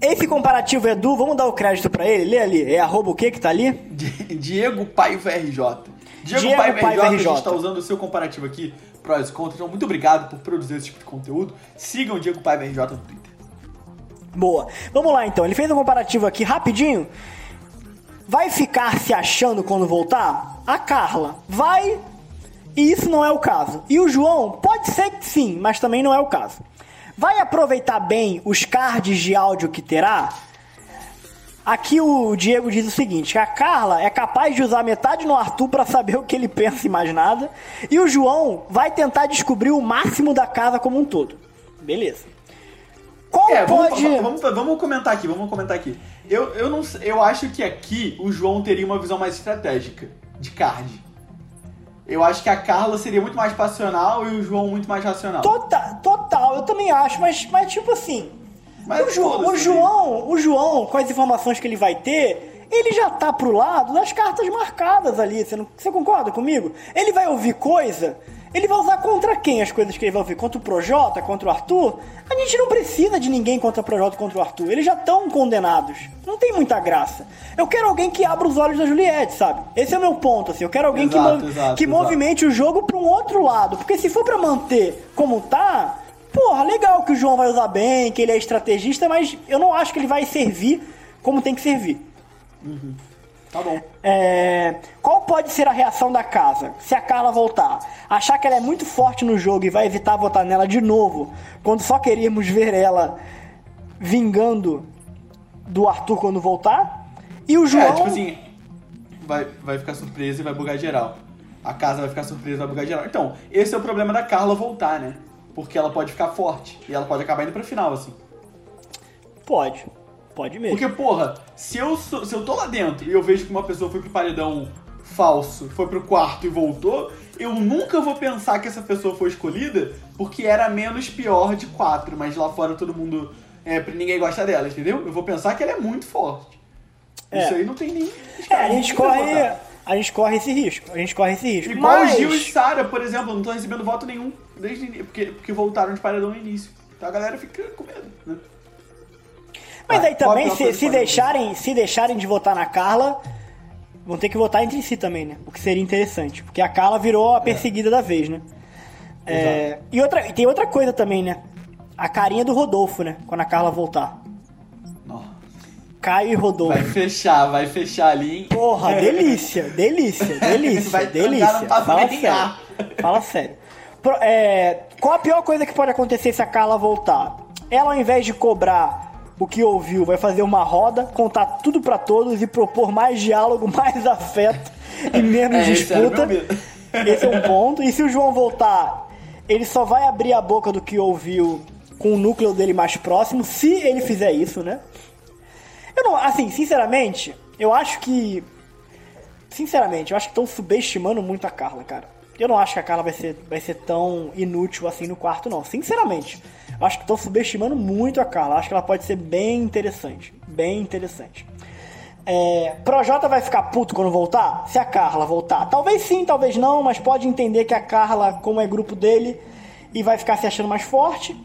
Esse comparativo Edu, vamos dar o crédito para ele? Lê ali, é arroba o que que tá ali? (laughs)
Diego Paiva RJ. Diego, Diego Paiva, Paiva RJ, RJ, a gente tá usando o seu comparativo aqui, prós e contras. Então, muito obrigado por produzir esse tipo de conteúdo. Sigam o Diego Paiva RJ no Twitter.
Boa. Vamos lá então, ele fez um comparativo aqui rapidinho. Vai ficar se achando quando voltar? A Carla vai e isso não é o caso. E o João, pode ser que sim, mas também não é o caso. Vai aproveitar bem os cards de áudio que terá? Aqui o Diego diz o seguinte: que a Carla é capaz de usar metade no Arthur para saber o que ele pensa e mais nada, e o João vai tentar descobrir o máximo da casa como um todo. Beleza.
Qual é, pode. Vamos, vamos, vamos, comentar aqui, vamos comentar aqui. Eu, eu, não, eu acho que aqui o João teria uma visão mais estratégica de card. Eu acho que a Carla seria muito mais passional e o João muito mais racional.
Total, total, eu também acho, mas, mas tipo assim. Mas o, Ju, o João, o João, com as informações que ele vai ter, ele já tá pro lado das cartas marcadas ali. Você, não, você concorda comigo? Ele vai ouvir coisa ele vai usar contra quem as coisas que ele vai ouvir? Contra o Projota? Contra o Arthur? A gente não precisa de ninguém contra o Projota contra o Arthur. Eles já estão condenados. Não tem muita graça. Eu quero alguém que abra os olhos da Juliette, sabe? Esse é o meu ponto, assim. Eu quero alguém exato, que, mov exato, que exato. movimente o jogo para um outro lado. Porque se for para manter como tá, porra, legal que o João vai usar bem, que ele é estrategista, mas eu não acho que ele vai servir como tem que servir.
Uhum. Tá bom.
É, qual pode ser a reação da casa se a Carla voltar? Achar que ela é muito forte no jogo e vai evitar votar nela de novo, quando só queríamos ver ela vingando do Arthur quando voltar? E o João. É,
tipo assim, vai, vai ficar surpresa e vai bugar geral. A casa vai ficar surpresa e vai bugar geral. Então, esse é o problema da Carla voltar, né? Porque ela pode ficar forte e ela pode acabar indo pra final, assim.
Pode. Pode mesmo.
Porque, porra, se eu, sou, se eu tô lá dentro e eu vejo que uma pessoa foi pro paredão falso, foi pro quarto e voltou, eu nunca vou pensar que essa pessoa foi escolhida porque era menos pior de quatro, mas lá fora todo mundo é, ninguém gosta dela, entendeu? Eu vou pensar que ela é muito forte. É. Isso aí não tem nem.
É, a gente corre. A gente corre esse risco. A gente corre esse risco.
Igual
Mas...
Gil e Sara, por exemplo, não estão recebendo voto nenhum desde porque, porque voltaram de paredão no início. Então a galera fica com medo, né?
Mas aí também, se, se deixarem, se deixarem de votar na Carla, vão ter que votar entre si também, né? O que seria interessante. Porque a Carla virou a perseguida é. da vez, né? É, e outra, tem outra coisa também, né? A carinha do Rodolfo, né? Quando a Carla voltar.
Nossa.
Caio e Rodolfo.
Vai fechar, vai fechar ali, hein?
Porra, delícia, (laughs) delícia, delícia, vai delícia. Fala sério. Fala sério. Pro, é, qual a pior coisa que pode acontecer se a Carla voltar? Ela, ao invés de cobrar o que ouviu, vai fazer uma roda, contar tudo para todos e propor mais diálogo, (laughs) mais afeto e menos é, disputa. Esse, esse é um ponto. E se o João voltar, ele só vai abrir a boca do que ouviu com o núcleo dele mais próximo, se ele fizer isso, né? Eu não, assim, sinceramente, eu acho que sinceramente, eu acho que estão subestimando muito a Carla, cara. Eu não acho que a Carla vai ser, vai ser tão inútil assim no quarto, não. Sinceramente. Acho que estão subestimando muito a Carla. Acho que ela pode ser bem interessante. Bem interessante. É, Projota vai ficar puto quando voltar? Se a Carla voltar. Talvez sim, talvez não, mas pode entender que a Carla, como é grupo dele, e vai ficar se achando mais forte.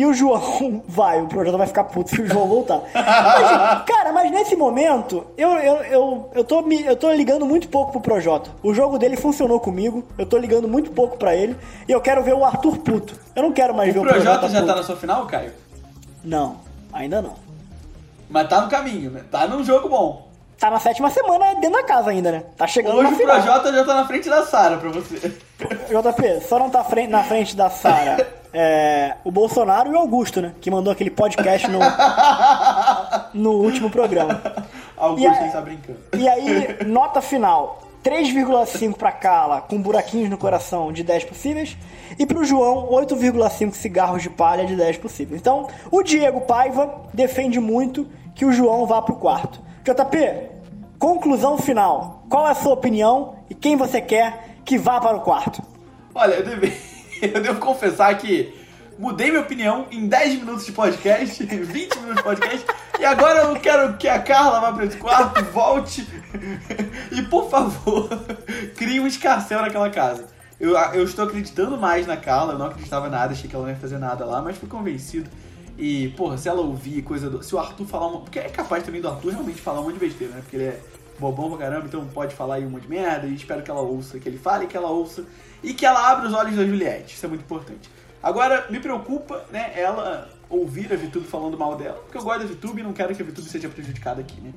E o João (laughs) vai, o Projota vai ficar puto se o João voltar. Mas, cara, mas nesse momento, eu, eu, eu, eu, tô, eu tô ligando muito pouco pro Projota. O jogo dele funcionou comigo, eu tô ligando muito pouco para ele. E eu quero ver o Arthur puto. Eu não quero mais
o
ver o
Projota. O
Projota
já tá na sua final, Caio?
Não, ainda não.
Mas tá no caminho, né? Tá num jogo bom
tá na sétima semana dentro da casa ainda, né? Tá chegando Hoje
na final. o Projota já tá na frente da Sara pra você.
JP, só não tá na frente da Sara é, o Bolsonaro e o Augusto, né? Que mandou aquele podcast no, no último programa.
Augusto aí, está brincando.
E aí, nota final. 3,5 para Carla, com buraquinhos no coração, de 10 possíveis. E para o João, 8,5 cigarros de palha, de 10 possíveis. Então, o Diego Paiva defende muito que o João vá para o quarto. JP, conclusão final. Qual é a sua opinião e quem você quer que vá para o quarto?
Olha, eu devo, (laughs) eu devo confessar que mudei minha opinião em 10 minutos de podcast, (laughs) 20 minutos de podcast, e agora eu quero que a Carla vá para esse quarto, volte (laughs) e, por favor, crie um escarcel naquela casa. Eu, eu estou acreditando mais na Carla, eu não acreditava nada, achei que ela não ia fazer nada lá, mas fui convencido e, porra, se ela ouvir coisa do. Se o Arthur falar uma. Porque é capaz também do Arthur realmente falar um monte de besteira, né? Porque ele é bobão pra caramba, então pode falar aí um monte de merda. E espero que ela ouça, que ele fale, que ela ouça. E que ela abra os olhos da Juliette. Isso é muito importante. Agora, me preocupa, né, ela ouvir a VTube falando mal dela, porque eu gosto da VTube e não quero que a VTube seja prejudicada aqui, né?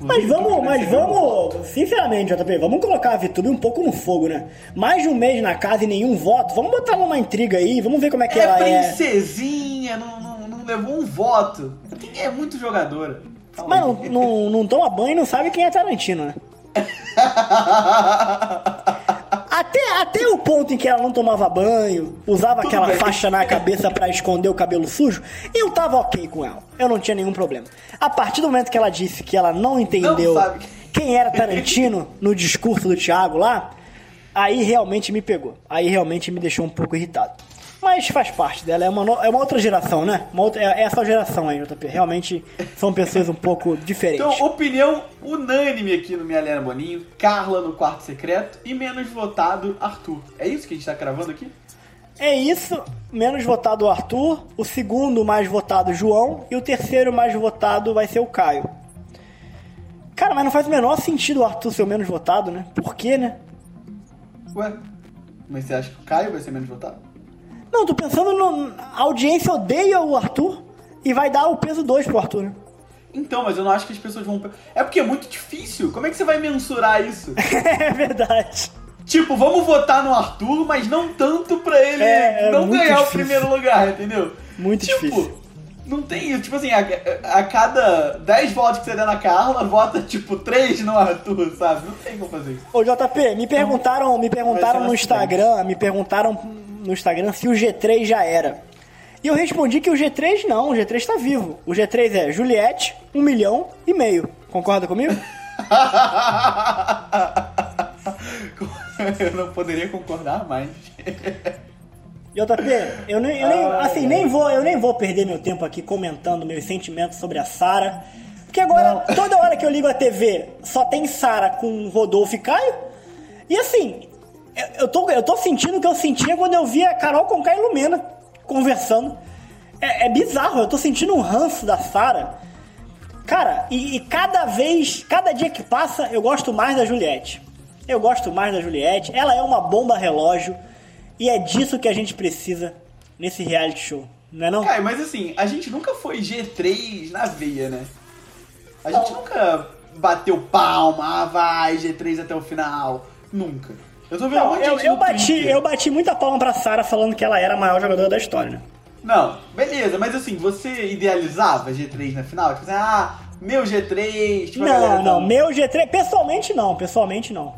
Mas vamos, mas vamos, sinceramente, JP, vamos colocar a VTube um pouco no fogo, né? Mais de um mês na casa e nenhum voto, vamos botar numa intriga aí, vamos ver como é que
é
ela
princesinha, é. Princesinha, não, não levou um voto. É muito jogadora.
Mas não, não, não toma banho e não sabe quem é Tarantino, né? (laughs) até, até o ponto em que ela não tomava banho, usava Tudo aquela bem. faixa na cabeça para esconder o cabelo sujo, eu tava ok com ela. Eu não tinha nenhum problema. A partir do momento que ela disse que ela não entendeu não quem era Tarantino (laughs) no discurso do Thiago lá, aí realmente me pegou. Aí realmente me deixou um pouco irritado. Mas faz parte dela, é uma, no... é uma outra geração, né? Uma outra... É essa geração aí, JP. Realmente são pessoas um pouco diferentes.
Então, opinião unânime aqui no Minha Helena Boninho: Carla no quarto secreto e menos votado Arthur. É isso que a gente tá cravando aqui?
É isso, menos votado o Arthur, o segundo mais votado João e o terceiro mais votado vai ser o Caio. Cara, mas não faz o menor sentido o Arthur ser o menos votado, né? Por quê, né?
Ué, mas você acha que o Caio vai ser menos votado?
Não, tô pensando no. A audiência odeia o Arthur e vai dar o peso 2 pro Arthur, né?
Então, mas eu não acho que as pessoas vão. É porque é muito difícil. Como é que você vai mensurar isso? (laughs)
é verdade.
Tipo, vamos votar no Arthur, mas não tanto pra ele é, é não ganhar difícil. o primeiro lugar, entendeu?
Muito
tipo,
difícil.
Não tem isso. Tipo assim, a, a, cada 10 votos que você der na Carla, vota tipo 3 no Arthur, sabe? Não tem como fazer isso.
Ô, JP, me perguntaram, me perguntaram no Instagram, me perguntaram no Instagram se o G3 já era. E eu respondi que o G3 não, o G3 está vivo. O G3 é Juliette, um milhão e meio. Concorda comigo? (laughs)
eu não poderia concordar mais. (laughs)
JP, eu nem, eu nem assim, nem vou, eu nem vou perder meu tempo aqui comentando meus sentimentos sobre a Sara. Porque agora, Não. toda hora que eu ligo a TV, só tem Sara com Rodolfo e Caio. E assim, eu tô, eu tô sentindo o que eu sentia quando eu via a Carol com Caio Lumena conversando. É, é, bizarro, eu tô sentindo um ranço da Sara. Cara, e, e cada vez, cada dia que passa, eu gosto mais da Juliette. Eu gosto mais da Juliette. Ela é uma bomba relógio. E é disso que a gente precisa nesse reality show, não é não?
Cara, mas assim, a gente nunca foi G3 na veia, né? A gente nunca bateu palma, ah, vai, G3 até o final. Nunca.
Eu tô vendo não, eu, eu bati, eu bati muita palma pra Sara falando que ela era a maior jogadora da história, né?
Não, beleza, mas assim, você idealizava G3 na final? Tipo assim, ah, meu G3, tipo,
Não, não, meu G3, pessoalmente não, pessoalmente não.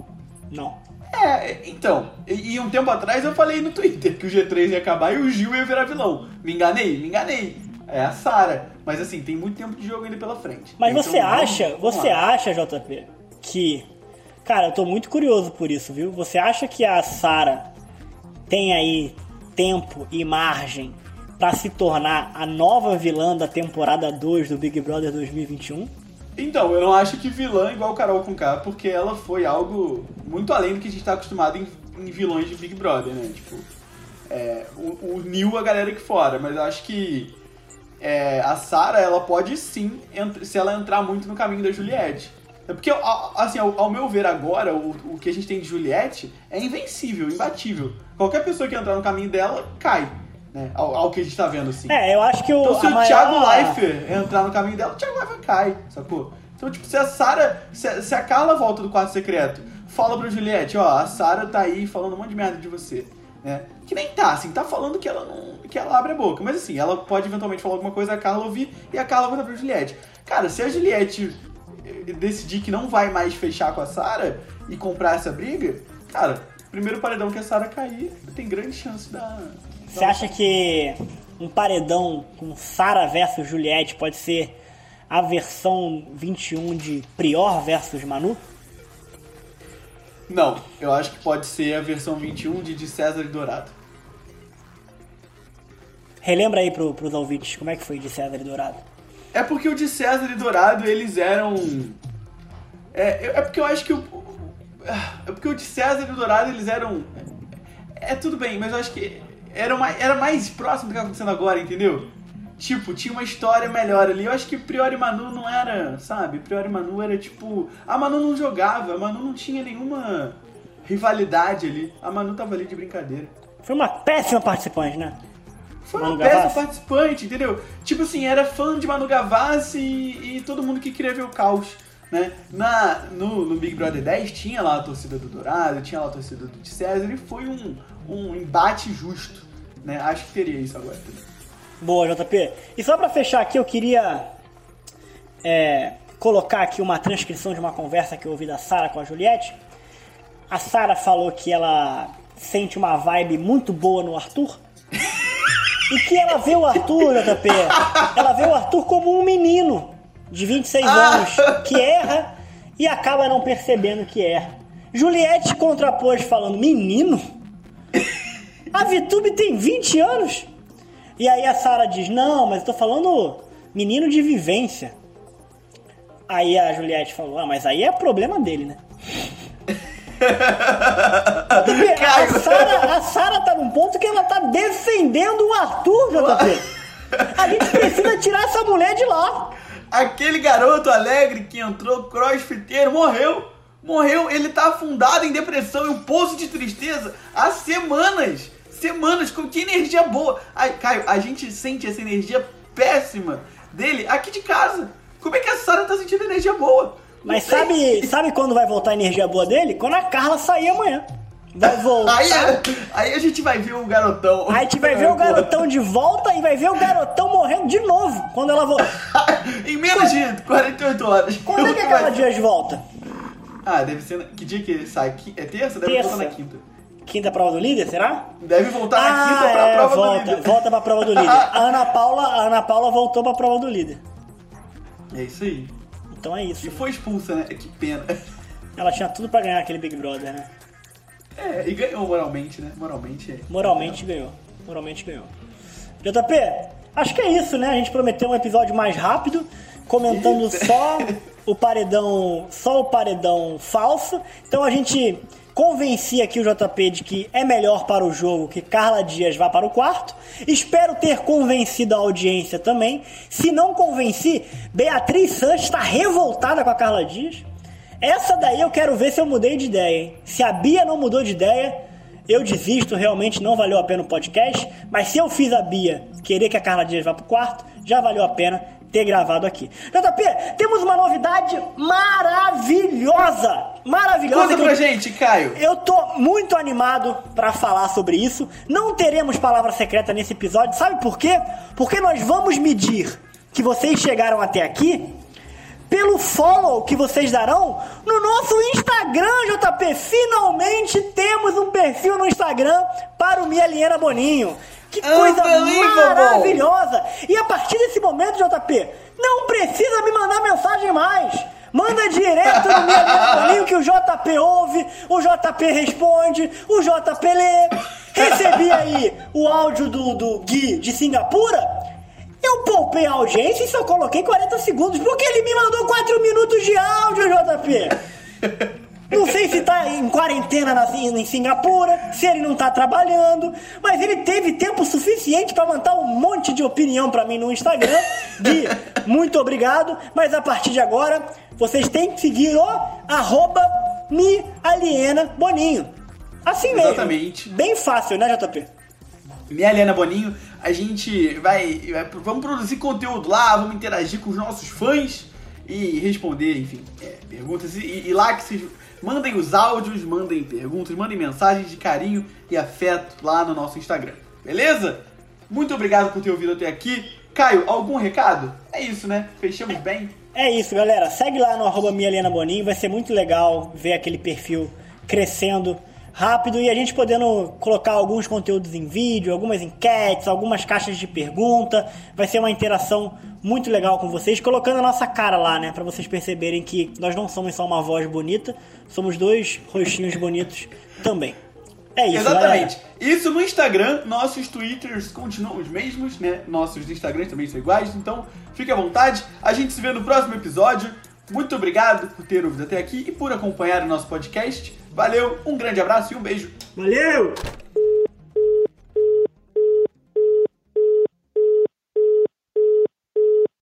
Não.
É, então, e, e, um tempo atrás eu falei no Twitter que o G3 ia acabar e o Gil ia virar vilão. Me enganei? Me enganei. É a Sara. Mas assim, tem muito tempo de jogo ainda pela frente.
Mas então, você acha, vamos você lá. acha, JP, que. Cara, eu tô muito curioso por isso, viu? Você acha que a Sara tem aí tempo e margem para se tornar a nova vilã da temporada 2 do Big Brother 2021?
Então, eu não acho que vilã igual Carol com K, porque ela foi algo muito além do que a gente tá acostumado em, em vilões de Big Brother, né? Tipo, é, Neil a galera aqui fora, mas eu acho que é, a Sarah, ela pode sim, se ela entrar muito no caminho da Juliette. É porque, assim, ao, ao, meu ver agora, o, o que a gente tem de Juliette é invencível, imbatível. Qualquer pessoa que entrar no caminho dela, cai. Né? Ao, ao, que a gente tá vendo, assim.
É, eu acho que o.
Então, se o maior... Thiago Leifert entrar no caminho dela, o Thiago Leifert cai, sacou? Então, tipo, se a Sarah. Se, se, a Carla volta do quarto secreto, fala pra Juliette, ó, a Sarah tá aí falando um monte de merda de você. Né? Que nem tá, assim, tá falando que ela não. que ela abre a boca. Mas assim, ela pode eventualmente falar alguma coisa, a Carla ouvir e a Carla vai pra Juliette. Cara, se a Juliette eh, decidir que não vai mais fechar com a Sarah e comprar essa briga, cara, primeiro paredão que a Sarah cair, tem grande chance da,
você acha que um paredão com Sara versus Juliette pode ser a versão 21 de Prior versus Manu?
Não, eu acho que pode ser a versão 21 de, de César e Dourado.
Relembra aí pro, pros ouvintes como é que foi de César e Dourado.
É porque o de César e Dourado eles eram. É, é porque eu acho que o. É porque o de César e Dourado eles eram. É tudo bem, mas eu acho que era, uma, era mais próximo do que tá acontecendo agora, entendeu? Tipo, tinha uma história melhor ali. Eu acho que Priori Manu não era, sabe? Priori Manu era tipo. A Manu não jogava, a Manu não tinha nenhuma rivalidade ali. A Manu tava ali de brincadeira.
Foi uma péssima participante, né?
Foi Manu uma Gavassi. péssima participante, entendeu? Tipo assim, era fã de Manu Gavassi e, e todo mundo que queria ver o caos. Né? Na, no, no Big Brother 10 tinha lá a torcida do Dourado, tinha lá a torcida do de César e foi um, um embate justo. Né? Acho que teria isso agora também.
Boa, JP. E só para fechar aqui, eu queria é, colocar aqui uma transcrição de uma conversa que eu ouvi da Sara com a Juliette. A Sara falou que ela sente uma vibe muito boa no Arthur. E que ela vê o Arthur, JP, ela vê o Arthur como um menino de 26 ah. anos que erra e acaba não percebendo que erra. Juliette contrapôs falando: Menino? A Vitube tem 20 anos? E aí a Sara diz: Não, mas eu tô falando menino de vivência. Aí a Juliette falou: Ah, mas aí é problema dele, né? (laughs) a Sara a Sarah tá num ponto que ela tá defendendo o Arthur, JP. A gente (laughs) precisa tirar essa mulher de lá.
Aquele garoto alegre que entrou crossfiteiro morreu. Morreu, ele tá afundado em depressão e um poço de tristeza há semanas semanas com que energia boa. Ai, Caio, a gente sente essa energia péssima dele aqui de casa. Como é que a Sara tá sentindo energia boa?
Mas sabe, sabe quando vai voltar a energia boa dele? Quando a Carla sair amanhã. Vai voltar.
Aí, aí a gente vai ver o garotão.
Aí a gente vai ver o garotão de volta e vai ver o garotão morrendo de novo quando ela voltar. (laughs)
em menos de 48 horas.
Quando é que aquela dia de volta?
Ah, deve ser. Que dia que sai? É terça? Deve terça. voltar na quinta.
Quinta prova do líder, será?
Deve voltar ah, na quinta pra é, prova
volta,
do líder.
Volta pra prova do líder. (laughs) A Ana Paula, a Ana Paula voltou pra prova do líder.
É isso aí.
Então é isso.
E foi expulsa, né? Que pena.
Ela tinha tudo pra ganhar aquele Big Brother, né?
É, e ganhou moralmente, né? Moralmente é.
Moralmente ganhou. moralmente ganhou. JP, acho que é isso, né? A gente prometeu um episódio mais rápido, comentando só o paredão, só o paredão falso. Então a gente convenci aqui o JP de que é melhor para o jogo que Carla Dias vá para o quarto. Espero ter convencido a audiência também. Se não convenci, Beatriz Santos está revoltada com a Carla Dias. Essa daí eu quero ver se eu mudei de ideia, hein? Se a Bia não mudou de ideia, eu desisto, realmente não valeu a pena o podcast. Mas se eu fiz a Bia querer que a Carla Dias vá pro quarto, já valeu a pena ter gravado aqui. JP, temos uma novidade maravilhosa! Maravilhosa!
Conta pra eu, gente, Caio!
Eu tô muito animado para falar sobre isso. Não teremos palavra secreta nesse episódio, sabe por quê? Porque nós vamos medir que vocês chegaram até aqui pelo follow que vocês darão no nosso Instagram, JP. Finalmente temos um perfil no Instagram para o Mieliana Boninho. Que coisa maravilhosa! E a partir desse momento, JP, não precisa me mandar mensagem mais. Manda direto no meu Boninho que o JP ouve, o JP responde, o JP lê. Recebi aí o áudio do, do Gui de Singapura. Eu poupei a audiência e só coloquei 40 segundos, porque ele me mandou 4 minutos de áudio, JP. Não sei se tá em quarentena na, em Singapura, se ele não tá trabalhando, mas ele teve tempo suficiente para mandar um monte de opinião para mim no Instagram. Gui, muito obrigado, mas a partir de agora vocês têm que seguir o arroba me aliena Boninho. Assim mesmo.
Exatamente.
Bem fácil, né, JP?
Me aliena Boninho. A gente vai, vai, Vamos produzir conteúdo lá, vamos interagir com os nossos fãs e responder, enfim, é, perguntas. E, e lá que vocês Mandem os áudios, mandem perguntas, mandem mensagens de carinho e afeto lá no nosso Instagram. Beleza? Muito obrigado por ter ouvido até aqui. Caio, algum recado? É isso, né? Fechamos bem?
É isso, galera. Segue lá no arroba Boninho. Vai ser muito legal ver aquele perfil crescendo rápido e a gente podendo colocar alguns conteúdos em vídeo, algumas enquetes, algumas caixas de pergunta. Vai ser uma interação muito legal com vocês, colocando a nossa cara lá, né? Para vocês perceberem que nós não somos só uma voz bonita, somos dois rostinhos bonitos também. É isso,
Exatamente. Galera. Isso no Instagram, nossos Twitters continuam os mesmos, né? Nossos Instagrams também são iguais, então fique à vontade. A gente se vê no próximo episódio. Muito obrigado por ter ouvido até aqui e por acompanhar o nosso podcast. Valeu, um grande abraço e um beijo.
Valeu!